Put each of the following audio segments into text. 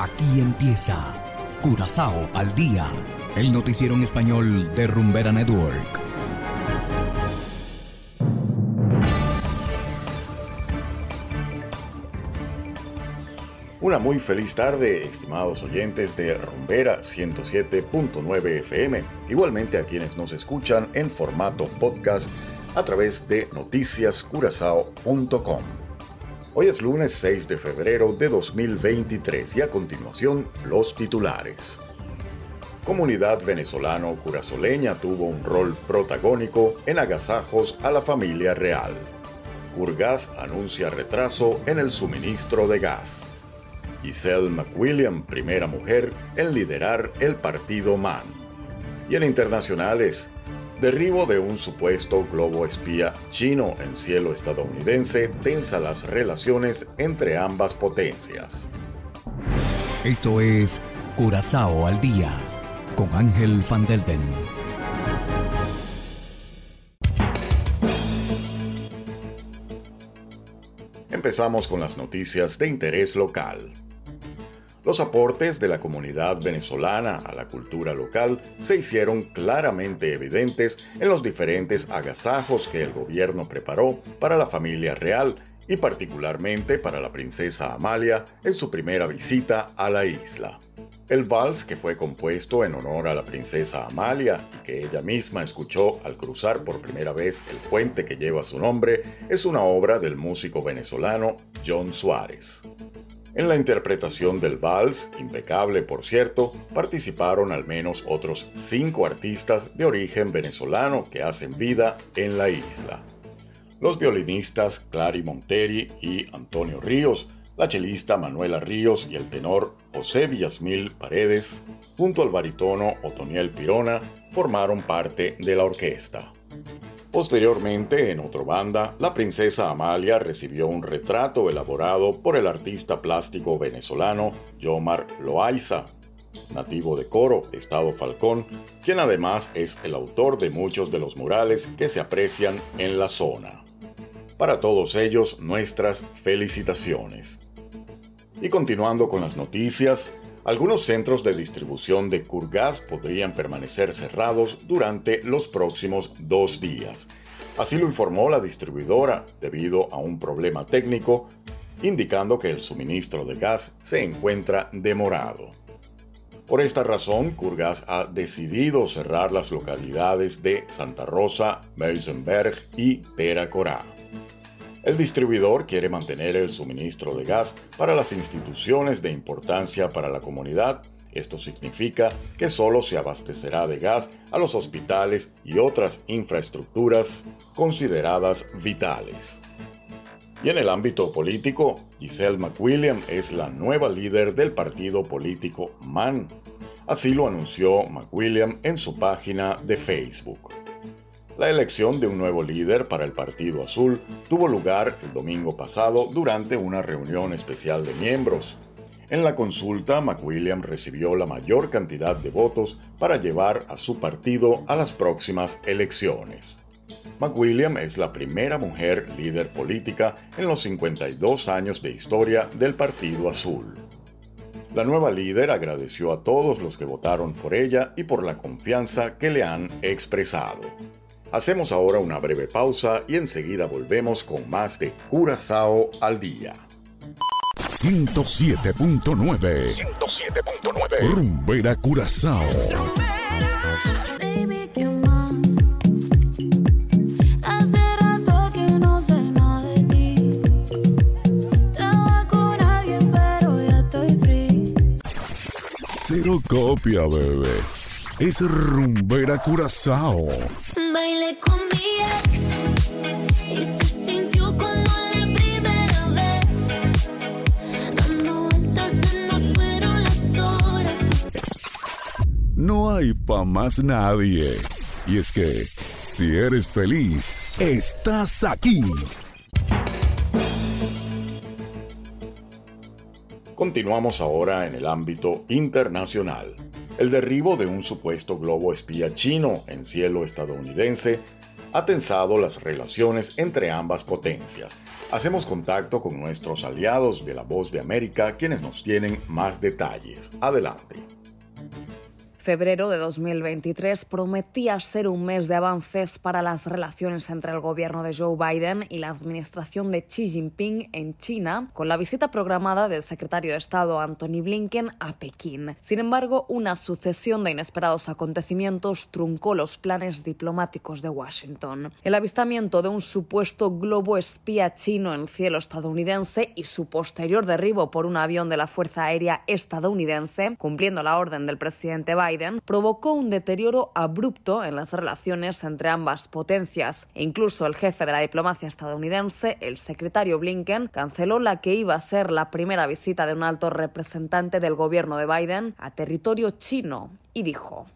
Aquí empieza Curazao al día, el noticiero en español de Rumbera Network. Una muy feliz tarde, estimados oyentes de Rumbera 107.9 FM, igualmente a quienes nos escuchan en formato podcast a través de noticiascurazao.com. Hoy es lunes 6 de febrero de 2023 y a continuación los titulares. Comunidad venezolano-curazoleña tuvo un rol protagónico en agasajos a la familia real. Curgas anuncia retraso en el suministro de gas. Giselle McWilliam, primera mujer en liderar el partido MAN. Y en internacionales, Derribo de un supuesto globo espía chino en cielo estadounidense tensa las relaciones entre ambas potencias. Esto es Curazao al día con Ángel Van Delden. Empezamos con las noticias de interés local. Los aportes de la comunidad venezolana a la cultura local se hicieron claramente evidentes en los diferentes agasajos que el gobierno preparó para la familia real y particularmente para la princesa Amalia en su primera visita a la isla. El vals, que fue compuesto en honor a la princesa Amalia y que ella misma escuchó al cruzar por primera vez el puente que lleva su nombre, es una obra del músico venezolano John Suárez. En la interpretación del vals, impecable por cierto, participaron al menos otros cinco artistas de origen venezolano que hacen vida en la isla. Los violinistas Clary Monteri y Antonio Ríos, la chelista Manuela Ríos y el tenor José Villasmil Paredes, junto al barítono Otoniel Pirona, formaron parte de la orquesta. Posteriormente, en otra banda, la princesa Amalia recibió un retrato elaborado por el artista plástico venezolano Yomar Loaiza, nativo de Coro, Estado Falcón, quien además es el autor de muchos de los murales que se aprecian en la zona. Para todos ellos, nuestras felicitaciones. Y continuando con las noticias, algunos centros de distribución de Curgas podrían permanecer cerrados durante los próximos dos días. Así lo informó la distribuidora debido a un problema técnico, indicando que el suministro de gas se encuentra demorado. Por esta razón, Curgas ha decidido cerrar las localidades de Santa Rosa, Meisenberg y Peracorá. El distribuidor quiere mantener el suministro de gas para las instituciones de importancia para la comunidad. Esto significa que solo se abastecerá de gas a los hospitales y otras infraestructuras consideradas vitales. Y en el ámbito político, Giselle McWilliam es la nueva líder del partido político MAN. Así lo anunció McWilliam en su página de Facebook. La elección de un nuevo líder para el Partido Azul tuvo lugar el domingo pasado durante una reunión especial de miembros. En la consulta, McWilliam recibió la mayor cantidad de votos para llevar a su partido a las próximas elecciones. McWilliam es la primera mujer líder política en los 52 años de historia del Partido Azul. La nueva líder agradeció a todos los que votaron por ella y por la confianza que le han expresado. Hacemos ahora una breve pausa y enseguida volvemos con más de Curazao al día. 107.9 107.9 Rumbera Curazao. Cero copia, bebé. Es Rumbera Curazao con y se sintió como la primera vez. Dando vueltas se nos fueron las horas. No hay pa' más nadie. Y es que, si eres feliz, estás aquí. Continuamos ahora en el ámbito internacional. El derribo de un supuesto globo espía chino en cielo estadounidense ha tensado las relaciones entre ambas potencias. Hacemos contacto con nuestros aliados de la Voz de América, quienes nos tienen más detalles. Adelante febrero de 2023 prometía ser un mes de avances para las relaciones entre el gobierno de Joe Biden y la administración de Xi Jinping en China, con la visita programada del secretario de Estado Anthony Blinken a Pekín. Sin embargo, una sucesión de inesperados acontecimientos truncó los planes diplomáticos de Washington. El avistamiento de un supuesto globo espía chino en cielo estadounidense y su posterior derribo por un avión de la Fuerza Aérea estadounidense, cumpliendo la orden del presidente Biden, provocó un deterioro abrupto en las relaciones entre ambas potencias. Incluso el jefe de la diplomacia estadounidense, el secretario Blinken, canceló la que iba a ser la primera visita de un alto representante del gobierno de Biden a territorio chino y dijo.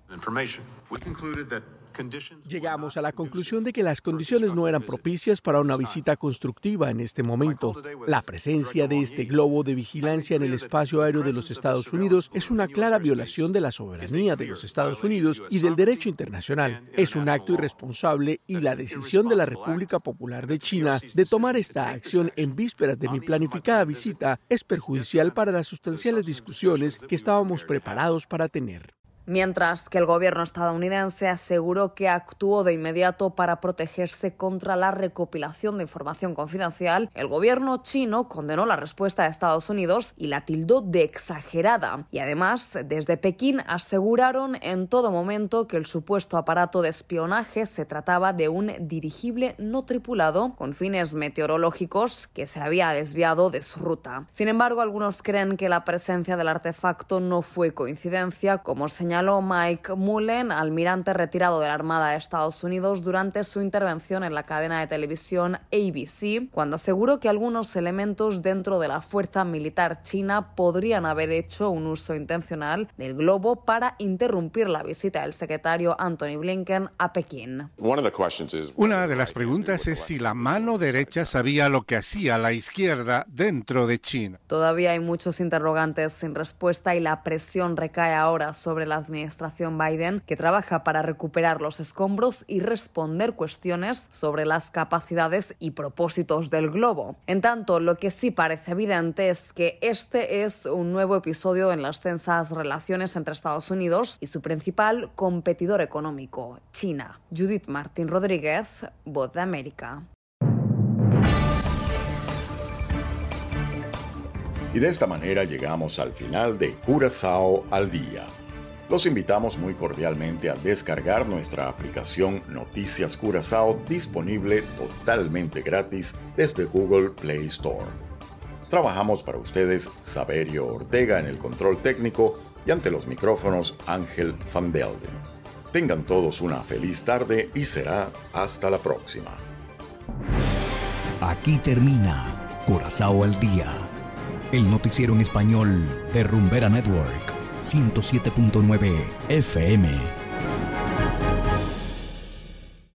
Llegamos a la conclusión de que las condiciones no eran propicias para una visita constructiva en este momento. La presencia de este globo de vigilancia en el espacio aéreo de los Estados Unidos es una clara violación de la soberanía de los Estados Unidos y del derecho internacional. Es un acto irresponsable y la decisión de la República Popular de China de tomar esta acción en vísperas de mi planificada visita es perjudicial para las sustanciales discusiones que estábamos preparados para tener mientras que el gobierno estadounidense aseguró que actuó de inmediato para protegerse contra la recopilación de información confidencial, el gobierno chino condenó la respuesta de Estados Unidos y la tildó de exagerada. Y además, desde Pekín aseguraron en todo momento que el supuesto aparato de espionaje se trataba de un dirigible no tripulado con fines meteorológicos que se había desviado de su ruta. Sin embargo, algunos creen que la presencia del artefacto no fue coincidencia, como señaló señaló Mike Mullen, almirante retirado de la Armada de Estados Unidos, durante su intervención en la cadena de televisión ABC, cuando aseguró que algunos elementos dentro de la fuerza militar china podrían haber hecho un uso intencional del globo para interrumpir la visita del secretario Anthony Blinken a Pekín. Una de las preguntas es si la mano derecha sabía lo que hacía la izquierda dentro de China. Todavía hay muchos interrogantes sin respuesta y la presión recae ahora sobre la administración Biden, que trabaja para recuperar los escombros y responder cuestiones sobre las capacidades y propósitos del globo. En tanto, lo que sí parece evidente es que este es un nuevo episodio en las tensas relaciones entre Estados Unidos y su principal competidor económico, China. Judith Martín Rodríguez, Voz de América. Y de esta manera llegamos al final de Curazao al Día los invitamos muy cordialmente a descargar nuestra aplicación Noticias Curazao disponible totalmente gratis desde Google Play Store. Trabajamos para ustedes Saberio Ortega en el control técnico y ante los micrófonos Ángel Van Delden. Tengan todos una feliz tarde y será hasta la próxima. Aquí termina Curazao al Día, el noticiero en español de Rumbera Network. 107.9 FM.